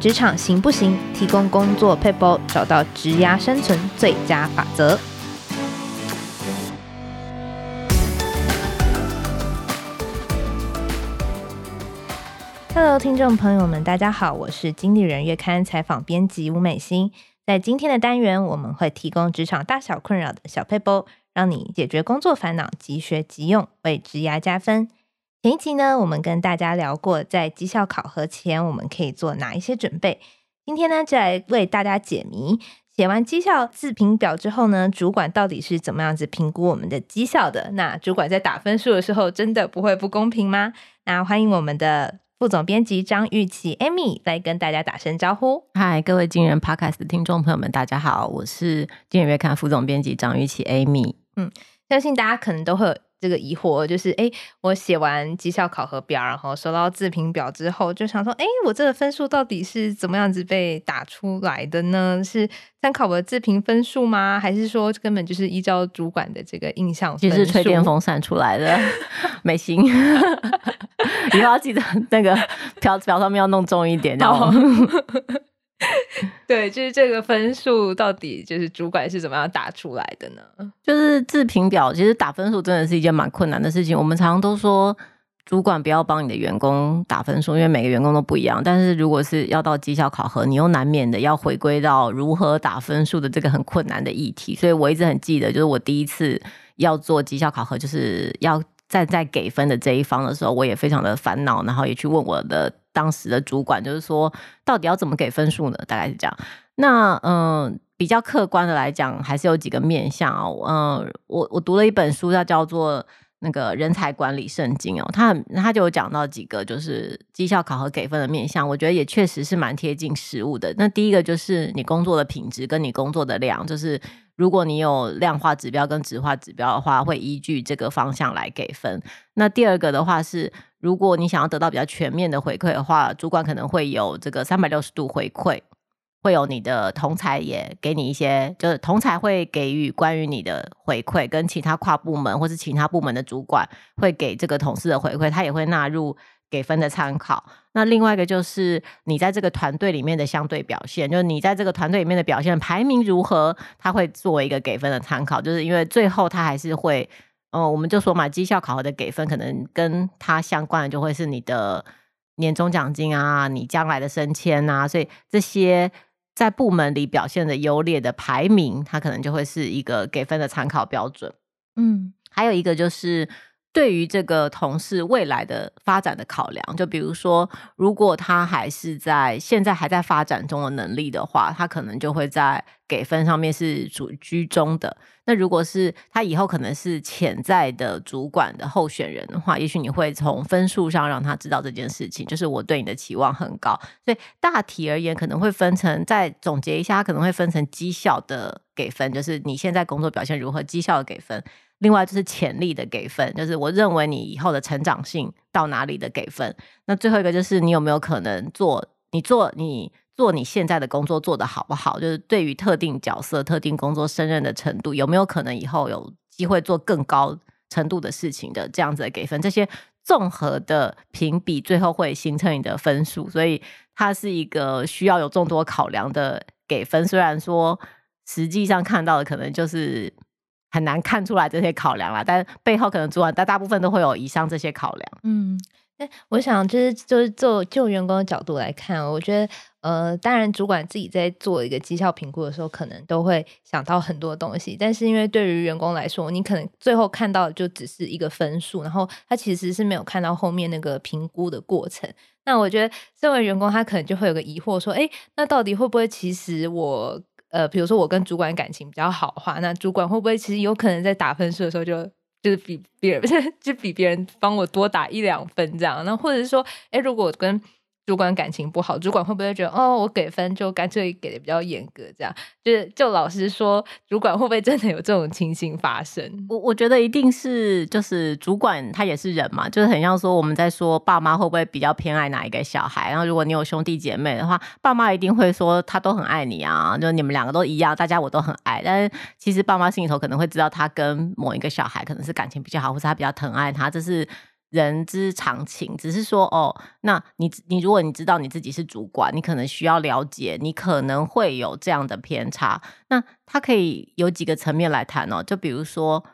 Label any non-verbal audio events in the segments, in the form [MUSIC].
职场行不行？提供工作撇步，找到职涯生存最佳法则。Hello，听众朋友们，大家好，我是经理人月刊采访编辑吴美心。在今天的单元，我们会提供职场大小困扰的小撇步，让你解决工作烦恼，即学即用，为职涯加分。前一集呢，我们跟大家聊过，在绩效考核前，我们可以做哪一些准备。今天呢，就来为大家解谜。写完绩效自评表之后呢，主管到底是怎么样子评估我们的绩效的？那主管在打分数的时候，真的不会不公平吗？那欢迎我们的副总编辑张玉琪 Amy 来跟大家打声招呼。嗨，各位经理人 Podcast 的听众朋友们，大家好，我是经理人月刊副总编辑张玉琪 Amy。嗯，相信大家可能都会有。这个疑惑就是，哎，我写完绩效考核表，然后收到自评表之后，就想说，哎，我这个分数到底是怎么样子被打出来的呢？是参考我的自评分数吗？还是说根本就是依照主管的这个印象分数？其实吹电风扇出来的，[LAUGHS] 美心，[LAUGHS] 以后要记得那个 [LAUGHS] 表表上面要弄重一点，知道吗？对，就是这个分数到底就是主管是怎么样打出来的呢？就是自评表，其实打分数真的是一件蛮困难的事情。我们常常都说，主管不要帮你的员工打分数，因为每个员工都不一样。但是如果是要到绩效考核，你又难免的要回归到如何打分数的这个很困难的议题。所以我一直很记得，就是我第一次要做绩效考核，就是要站在给分的这一方的时候，我也非常的烦恼，然后也去问我的。当时的主管就是说，到底要怎么给分数呢？大概是这样。那嗯、比较客观的来讲，还是有几个面向哦。嗯、我我读了一本书，它叫做《那个人才管理圣经》哦。他他就有讲到几个就是绩效考核给分的面向，我觉得也确实是蛮贴近实务的。那第一个就是你工作的品质跟你工作的量，就是如果你有量化指标跟质化指标的话，会依据这个方向来给分。那第二个的话是。如果你想要得到比较全面的回馈的话，主管可能会有这个三百六十度回馈，会有你的同才也给你一些，就是同才会给予关于你的回馈，跟其他跨部门或是其他部门的主管会给这个同事的回馈，他也会纳入给分的参考。那另外一个就是你在这个团队里面的相对表现，就是你在这个团队里面的表现排名如何，他会作为一个给分的参考，就是因为最后他还是会。哦，我们就说嘛，绩效考核的给分可能跟它相关的就会是你的年终奖金啊，你将来的升迁啊，所以这些在部门里表现的优劣的排名，它可能就会是一个给分的参考标准。嗯，还有一个就是。对于这个同事未来的发展的考量，就比如说，如果他还是在现在还在发展中的能力的话，他可能就会在给分上面是属于居中的。那如果是他以后可能是潜在的主管的候选人的话，也许你会从分数上让他知道这件事情，就是我对你的期望很高。所以大体而言，可能会分成，再总结一下，可能会分成绩效的给分，就是你现在工作表现如何，绩效的给分。另外就是潜力的给分，就是我认为你以后的成长性到哪里的给分。那最后一个就是你有没有可能做，你做你做你现在的工作做得好不好？就是对于特定角色、特定工作胜任的程度，有没有可能以后有机会做更高程度的事情的这样子的给分。这些综合的评比，最后会形成你的分数。所以它是一个需要有众多考量的给分。虽然说实际上看到的可能就是。很难看出来这些考量啦，但背后可能主管大大部分都会有以上这些考量。嗯，那我想就是就是做就员工的角度来看，我觉得呃，当然主管自己在做一个绩效评估的时候，可能都会想到很多东西。但是因为对于员工来说，你可能最后看到的就只是一个分数，然后他其实是没有看到后面那个评估的过程。那我觉得身为员工，他可能就会有个疑惑说：哎，那到底会不会其实我？呃，比如说我跟主管感情比较好的话，那主管会不会其实有可能在打分数的时候就就是比别人 [LAUGHS] 就比别人帮我多打一两分这样？那或者是说，哎，如果我跟主管感情不好，主管会不会觉得哦，我给分就干脆给的比较严格？这样就是就老实说，主管会不会真的有这种情形发生？我我觉得一定是，就是主管他也是人嘛，就是很像说我们在说爸妈会不会比较偏爱哪一个小孩？然后如果你有兄弟姐妹的话，爸妈一定会说他都很爱你啊，就你们两个都一样，大家我都很爱。但是其实爸妈心里头可能会知道，他跟某一个小孩可能是感情比较好，或是他比较疼爱他，这是。人之常情，只是说哦，那你你如果你知道你自己是主管，你可能需要了解，你可能会有这样的偏差。那他可以有几个层面来谈哦，就比如说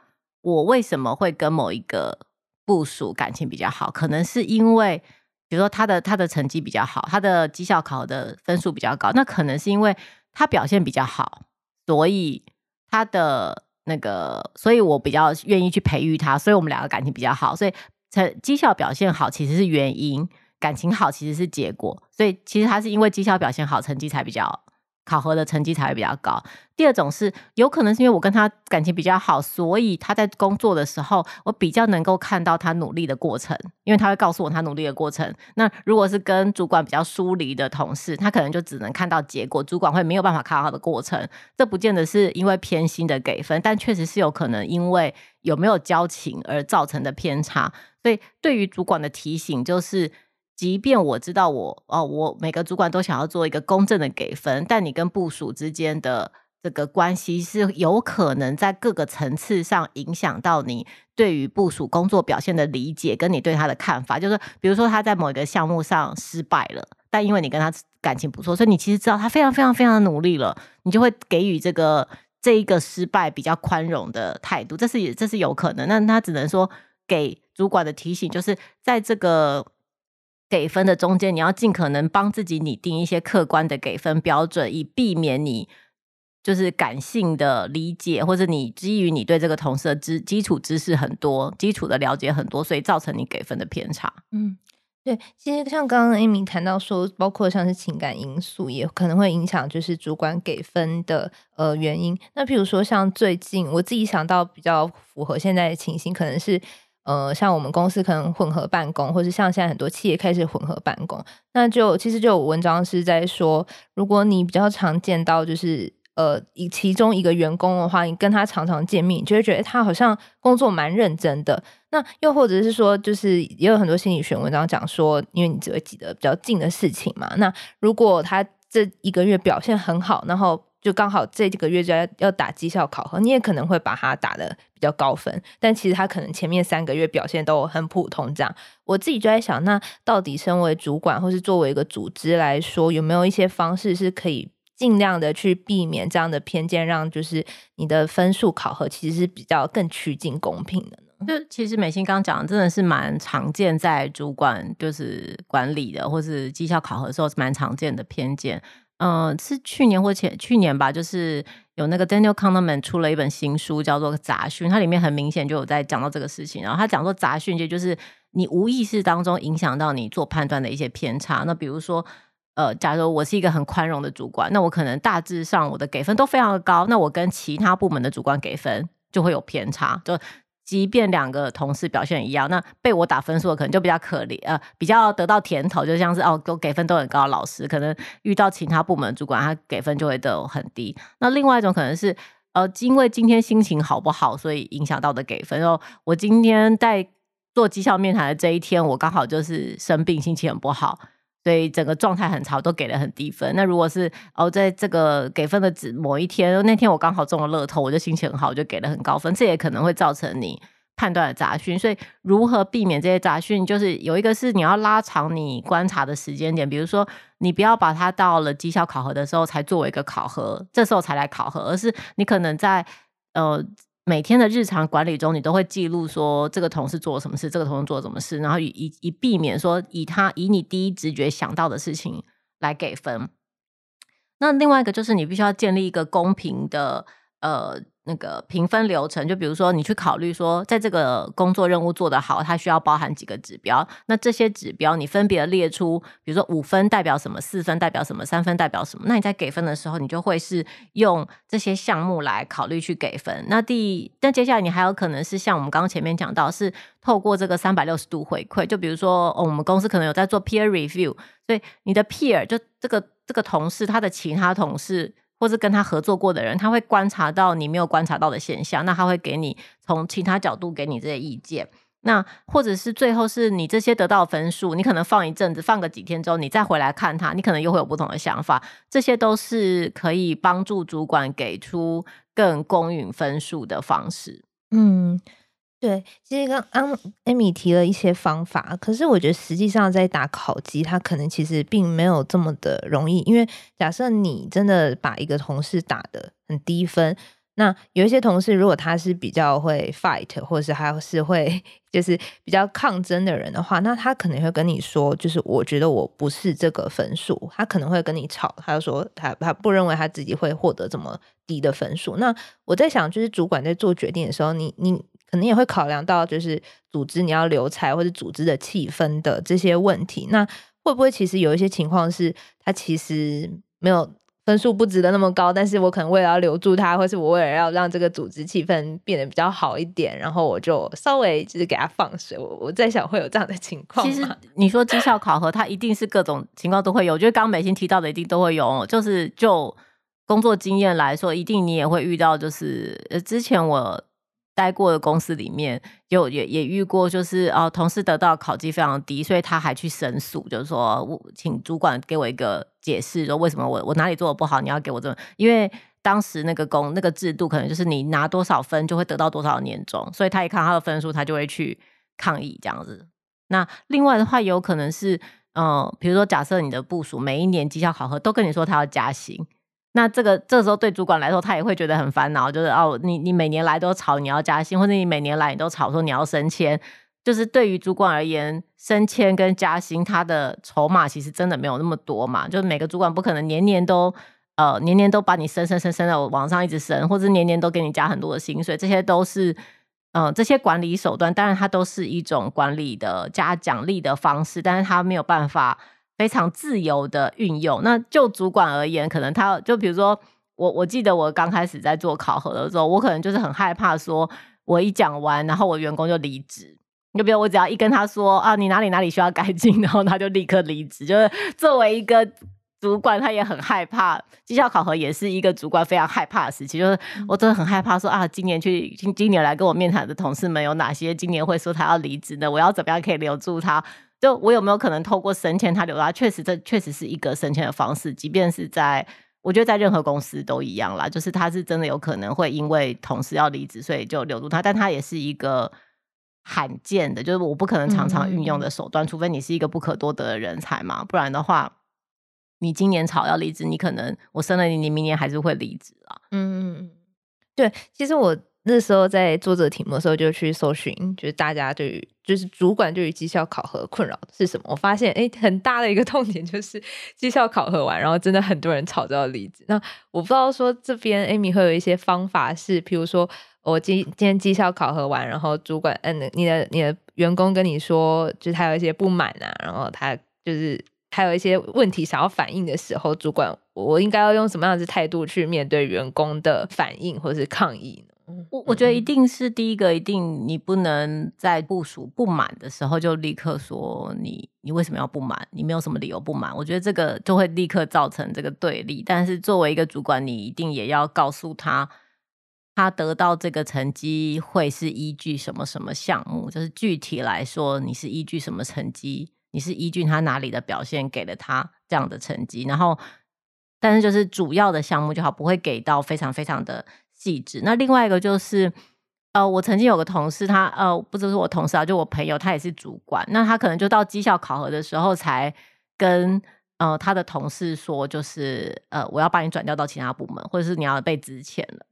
我为什么会跟某一个部属感情比较好，可能是因为比如说他的他的成绩比较好，他的绩效考的分数比较高，那可能是因为他表现比较好，所以他的那个，所以我比较愿意去培育他，所以我们两个感情比较好，所以。成绩效表现好其实是原因，感情好其实是结果，所以其实他是因为绩效表现好，成绩才比较考核的成绩才会比较高。第二种是有可能是因为我跟他感情比较好，所以他在工作的时候，我比较能够看到他努力的过程，因为他会告诉我他努力的过程。那如果是跟主管比较疏离的同事，他可能就只能看到结果，主管会没有办法看到他的过程。这不见得是因为偏心的给分，但确实是有可能因为有没有交情而造成的偏差。所以，对于主管的提醒就是，即便我知道我哦，我每个主管都想要做一个公正的给分，但你跟部署之间的这个关系是有可能在各个层次上影响到你对于部署工作表现的理解，跟你对他的看法。就是，比如说他在某一个项目上失败了，但因为你跟他感情不错，所以你其实知道他非常非常非常努力了，你就会给予这个这一个失败比较宽容的态度。这是这是有可能，那他只能说给。主管的提醒就是，在这个给分的中间，你要尽可能帮自己拟定一些客观的给分标准，以避免你就是感性的理解，或者你基于你对这个同事的知基础知识很多、基础的了解很多，所以造成你给分的偏差。嗯，对，其实像刚刚 Amy 谈到说，包括像是情感因素，也可能会影响就是主管给分的呃原因。那譬如说，像最近我自己想到比较符合现在的情形，可能是。呃，像我们公司可能混合办公，或是像现在很多企业开始混合办公，那就其实就有文章是在说，如果你比较常见到就是呃，以其中一个员工的话，你跟他常常见面，你就会觉得他好像工作蛮认真的。那又或者是说，就是也有很多心理学文章讲说，因为你只会记得比较近的事情嘛。那如果他这一个月表现很好，然后就刚好这几个月就要要打绩效考核，你也可能会把它打得比较高分，但其实他可能前面三个月表现都很普通。这样，我自己就在想，那到底身为主管或是作为一个组织来说，有没有一些方式是可以尽量的去避免这样的偏见，让就是你的分数考核其实是比较更趋近公平的呢？就其实美心刚讲的真的是蛮常见，在主管就是管理的或是绩效考核的时候是蛮常见的偏见。嗯、是去年或前去年吧，就是有那个 Daniel Kahneman 出了一本新书，叫做《杂讯》，它里面很明显就有在讲到这个事情。然后他讲说，杂讯就就是你无意识当中影响到你做判断的一些偏差。那比如说，呃，假如我是一个很宽容的主管，那我可能大致上我的给分都非常的高，那我跟其他部门的主管给分就会有偏差，就。即便两个同事表现一样，那被我打分数的可能就比较可怜，呃，比较得到甜头，就像是哦，给给分都很高的老师，可能遇到其他部门主管，他给分就会都很低。那另外一种可能是，呃，因为今天心情好不好，所以影响到的给分。然后我今天在做绩效面谈的这一天，我刚好就是生病，心情很不好。所以整个状态很差，都给了很低分。那如果是哦，在这个给分的指某一天，那天我刚好中了乐透，我就心情很好，我就给了很高分。这也可能会造成你判断的杂讯。所以如何避免这些杂讯，就是有一个是你要拉长你观察的时间点，比如说你不要把它到了绩效考核的时候才作为一个考核，这时候才来考核，而是你可能在呃。每天的日常管理中，你都会记录说这个同事做了什么事，这个同事做了什么事，然后以以以避免说以他以你第一直觉想到的事情来给分。那另外一个就是你必须要建立一个公平的呃。那个评分流程，就比如说你去考虑说，在这个工作任务做得好，它需要包含几个指标。那这些指标你分别列出，比如说五分代表什么，四分代表什么，三分代表什么。那你在给分的时候，你就会是用这些项目来考虑去给分。那第，那接下来你还有可能是像我们刚刚前面讲到，是透过这个三百六十度回馈。就比如说，我们公司可能有在做 peer review，所以你的 peer 就这个这个同事，他的其他同事。或是跟他合作过的人，他会观察到你没有观察到的现象，那他会给你从其他角度给你这些意见。那或者是最后是你这些得到分数，你可能放一阵子，放个几天之后，你再回来看他，你可能又会有不同的想法。这些都是可以帮助主管给出更公允分数的方式。嗯。对，其实刚刚 Amy 提了一些方法，可是我觉得实际上在打考绩，它可能其实并没有这么的容易，因为假设你真的把一个同事打得很低分。那有一些同事，如果他是比较会 fight，或者是还是会就是比较抗争的人的话，那他可能会跟你说，就是我觉得我不是这个分数，他可能会跟你吵，他就说他他不认为他自己会获得这么低的分数。那我在想，就是主管在做决定的时候，你你可能也会考量到，就是组织你要留才或者组织的气氛的这些问题。那会不会其实有一些情况是，他其实没有。分数不值得那么高，但是我可能为了要留住他，或是我为了要让这个组织气氛变得比较好一点，然后我就稍微就是给他放水。我我在想会有这样的情况。其实 [LAUGHS] 你说绩效考核，它一定是各种情况都会有。我觉得刚刚美心提到的一定都会有，就是就工作经验来说，一定你也会遇到。就是呃，之前我。待过的公司里面，就也也遇过，就是哦，同事得到考绩非常低，所以他还去申诉，就是说我请主管给我一个解释，说为什么我我哪里做的不好，你要给我这么，因为当时那个工那个制度可能就是你拿多少分就会得到多少年终，所以他一看他的分数，他就会去抗议这样子。那另外的话，有可能是嗯、比如说假设你的部署每一年绩效考核都跟你说他要加薪。那这个这时候对主管来说，他也会觉得很烦恼，就是哦，你你每年来都吵你要加薪，或者你每年来你都吵说你要升迁，就是对于主管而言，升迁跟加薪，他的筹码其实真的没有那么多嘛，就是每个主管不可能年年都呃年年都把你升升升升到往上一直升，或者年年都给你加很多的薪水，这些都是嗯、这些管理手段，当然它都是一种管理的加奖励的方式，但是他没有办法。非常自由的运用。那就主管而言，可能他就比如说我，我记得我刚开始在做考核的时候，我可能就是很害怕，说我一讲完，然后我员工就离职。就比如我只要一跟他说啊，你哪里哪里需要改进，[LAUGHS] 然后他就立刻离职。就是作为一个主管，他也很害怕。绩效考核也是一个主管非常害怕的事情。就是我真的很害怕说啊，今年去今今年来跟我面谈的同事们有哪些今年会说他要离职的？我要怎么样可以留住他？就我有没有可能透过升迁他留他？确实，这确实是一个升迁的方式。即便是在，我觉得在任何公司都一样啦。就是他是真的有可能会因为同事要离职，所以就留住他。但他也是一个罕见的，就是我不可能常常运用的手段，嗯、除非你是一个不可多得的人才嘛。不然的话，你今年吵要离职，你可能我升了你，你明年还是会离职啊。嗯，对，其实我。那时候在做这个题目的时候，就去搜寻，就是大家对于就是主管对于绩效考核困扰是什么？我发现，哎，很大的一个 [LAUGHS] 痛点就是绩效考核完，然后真的很多人吵着要离职。那我不知道说这边 Amy 会有一些方法是，譬如说我今今天绩效考核完，然后主管嗯，你的你的员工跟你说，就是他有一些不满啊，然后他就是他有一些问题想要反映的时候，主管我应该要用什么样的态度去面对员工的反应或是抗议呢？我我觉得一定是第一个，一定你不能在部署不满的时候就立刻说你你为什么要不满？你没有什么理由不满？我觉得这个就会立刻造成这个对立。但是作为一个主管，你一定也要告诉他，他得到这个成绩会是依据什么什么项目？就是具体来说，你是依据什么成绩？你是依据他哪里的表现给了他这样的成绩？然后，但是就是主要的项目就好，不会给到非常非常的。细致。那另外一个就是，呃，我曾经有个同事，他呃，不只是我同事啊，就我朋友，他也是主管。那他可能就到绩效考核的时候，才跟呃他的同事说，就是呃，我要把你转调到其他部门，或者是你要被资遣了。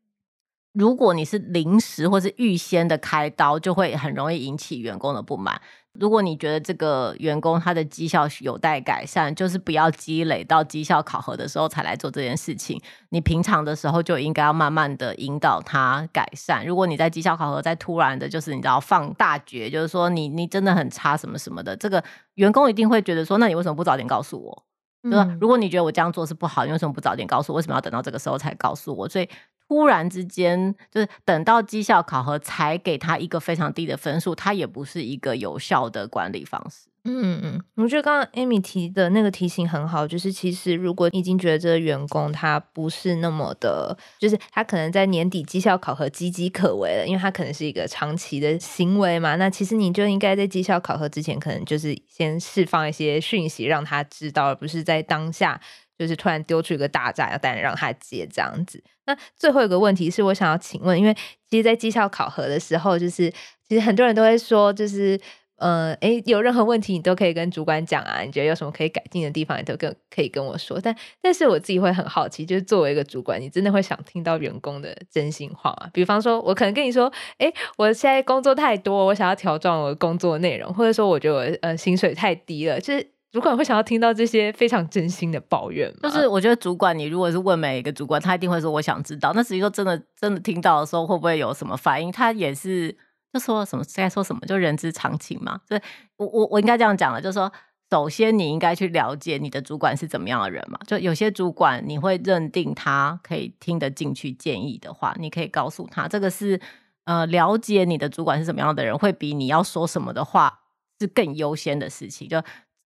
如果你是临时或是预先的开刀，就会很容易引起员工的不满。如果你觉得这个员工他的绩效有待改善，就是不要积累到绩效考核的时候才来做这件事情。你平常的时候就应该要慢慢的引导他改善。如果你在绩效考核再突然的，就是你知道放大绝，就是说你你真的很差什么什么的，这个员工一定会觉得说，那你为什么不早点告诉我？嗯、就是如果你觉得我这样做是不好，你为什么不早点告诉我？为什么要等到这个时候才告诉我？所以。突然之间，就是等到绩效考核才给他一个非常低的分数，他也不是一个有效的管理方式。嗯嗯，我觉得刚刚 Amy 提的那个提醒很好，就是其实如果你已经觉得这个员工他不是那么的，就是他可能在年底绩效考核岌岌可危了，因为他可能是一个长期的行为嘛。那其实你就应该在绩效考核之前，可能就是先释放一些讯息让他知道，而不是在当下就是突然丢出一个大炸弹让他接这样子。那最后一个问题是我想要请问，因为其实，在绩效考核的时候，就是其实很多人都会说，就是。呃，诶，有任何问题你都可以跟主管讲啊。你觉得有什么可以改进的地方，你都跟可以跟我说。但但是我自己会很好奇，就是作为一个主管，你真的会想听到员工的真心话吗？比方说，我可能跟你说，诶，我现在工作太多，我想要调整我的工作内容，或者说我觉得我呃薪水太低了，就是主管会想要听到这些非常真心的抱怨吗？就是我觉得主管，你如果是问每一个主管，他一定会说我想知道。那实际说真的真的听到的时候，会不会有什么反应？他也是。就说什么该说什么，就人之常情嘛。所以我我我应该这样讲了，就是说，首先你应该去了解你的主管是怎么样的人嘛。就有些主管你会认定他可以听得进去建议的话，你可以告诉他，这个是呃了解你的主管是怎么样的人，会比你要说什么的话是更优先的事情。就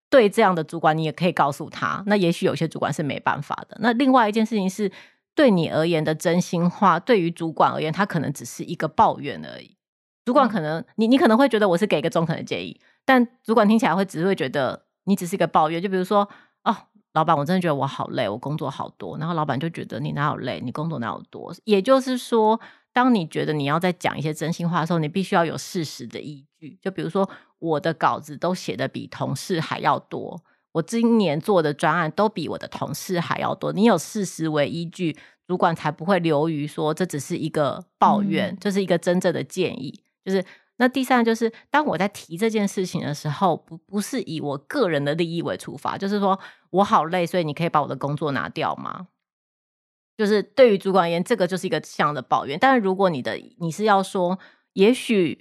对这样的主管，你也可以告诉他。那也许有些主管是没办法的。那另外一件事情是，对你而言的真心话，对于主管而言，他可能只是一个抱怨而已。主管可能你你可能会觉得我是给一个中肯的建议，但主管听起来会只是会觉得你只是一个抱怨。就比如说哦，老板，我真的觉得我好累，我工作好多。然后老板就觉得你哪有累，你工作哪有多。也就是说，当你觉得你要再讲一些真心话的时候，你必须要有事实的依据。就比如说我的稿子都写得比同事还要多，我今年做的专案都比我的同事还要多。你有事实为依据，主管才不会流于说这只是一个抱怨，这、嗯、是一个真正的建议。就是那第三就是，当我在提这件事情的时候，不不是以我个人的利益为出发，就是说我好累，所以你可以把我的工作拿掉吗？就是对于主管而言，这个就是一个这样的抱怨。但是如果你的你是要说，也许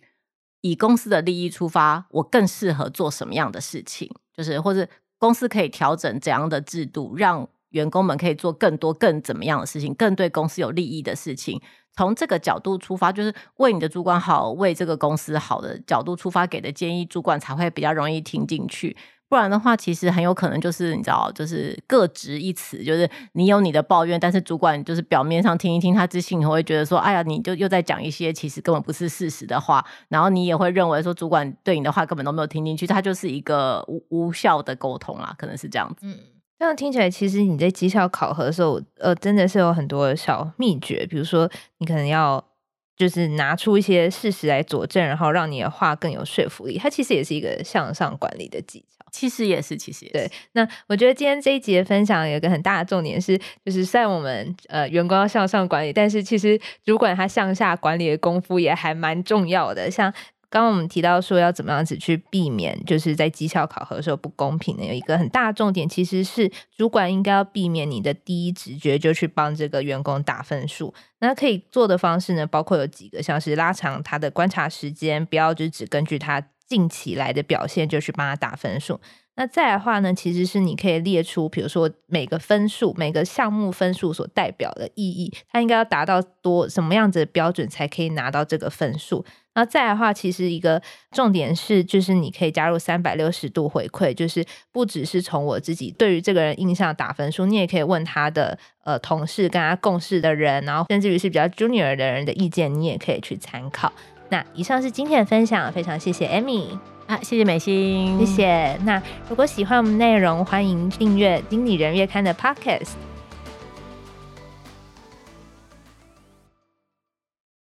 以公司的利益出发，我更适合做什么样的事情，就是或者公司可以调整怎样的制度，让员工们可以做更多更怎么样的事情，更对公司有利益的事情。从这个角度出发，就是为你的主管好，为这个公司好的角度出发给的建议，主管才会比较容易听进去。不然的话，其实很有可能就是你知道，就是各执一词，就是你有你的抱怨，但是主管就是表面上听一听，他自信你会觉得说，哎呀，你就又在讲一些其实根本不是事实的话，然后你也会认为说，主管对你的话根本都没有听进去，他就是一个无无效的沟通啦，可能是这样子。嗯。这样听起来，其实你在绩效考核的时候，呃，真的是有很多小秘诀。比如说，你可能要就是拿出一些事实来佐证，然后让你的话更有说服力。它其实也是一个向上管理的技巧。其实也是，其实也是。对。那我觉得今天这一集的分享有一个很大的重点是，就是虽然我们呃员工要向上管理，但是其实主管他向下管理的功夫也还蛮重要的。像刚刚我们提到说要怎么样子去避免，就是在绩效考核的时候不公平的，有一个很大的重点，其实是主管应该要避免你的第一直觉就去帮这个员工打分数。那可以做的方式呢，包括有几个，像是拉长他的观察时间，不要就只根据他近期来的表现就去帮他打分数。那再的话呢，其实是你可以列出，比如说每个分数、每个项目分数所代表的意义，它应该要达到多什么样子的标准才可以拿到这个分数。那再的话，其实一个重点是，就是你可以加入三百六十度回馈，就是不只是从我自己对于这个人印象打分数，你也可以问他的呃同事跟他共事的人，然后甚至于是比较 junior 的人的意见，你也可以去参考。那以上是今天的分享，非常谢谢 Amy 啊，谢谢美心，谢谢。那如果喜欢我们内容，欢迎订阅经理人月刊的 Podcast。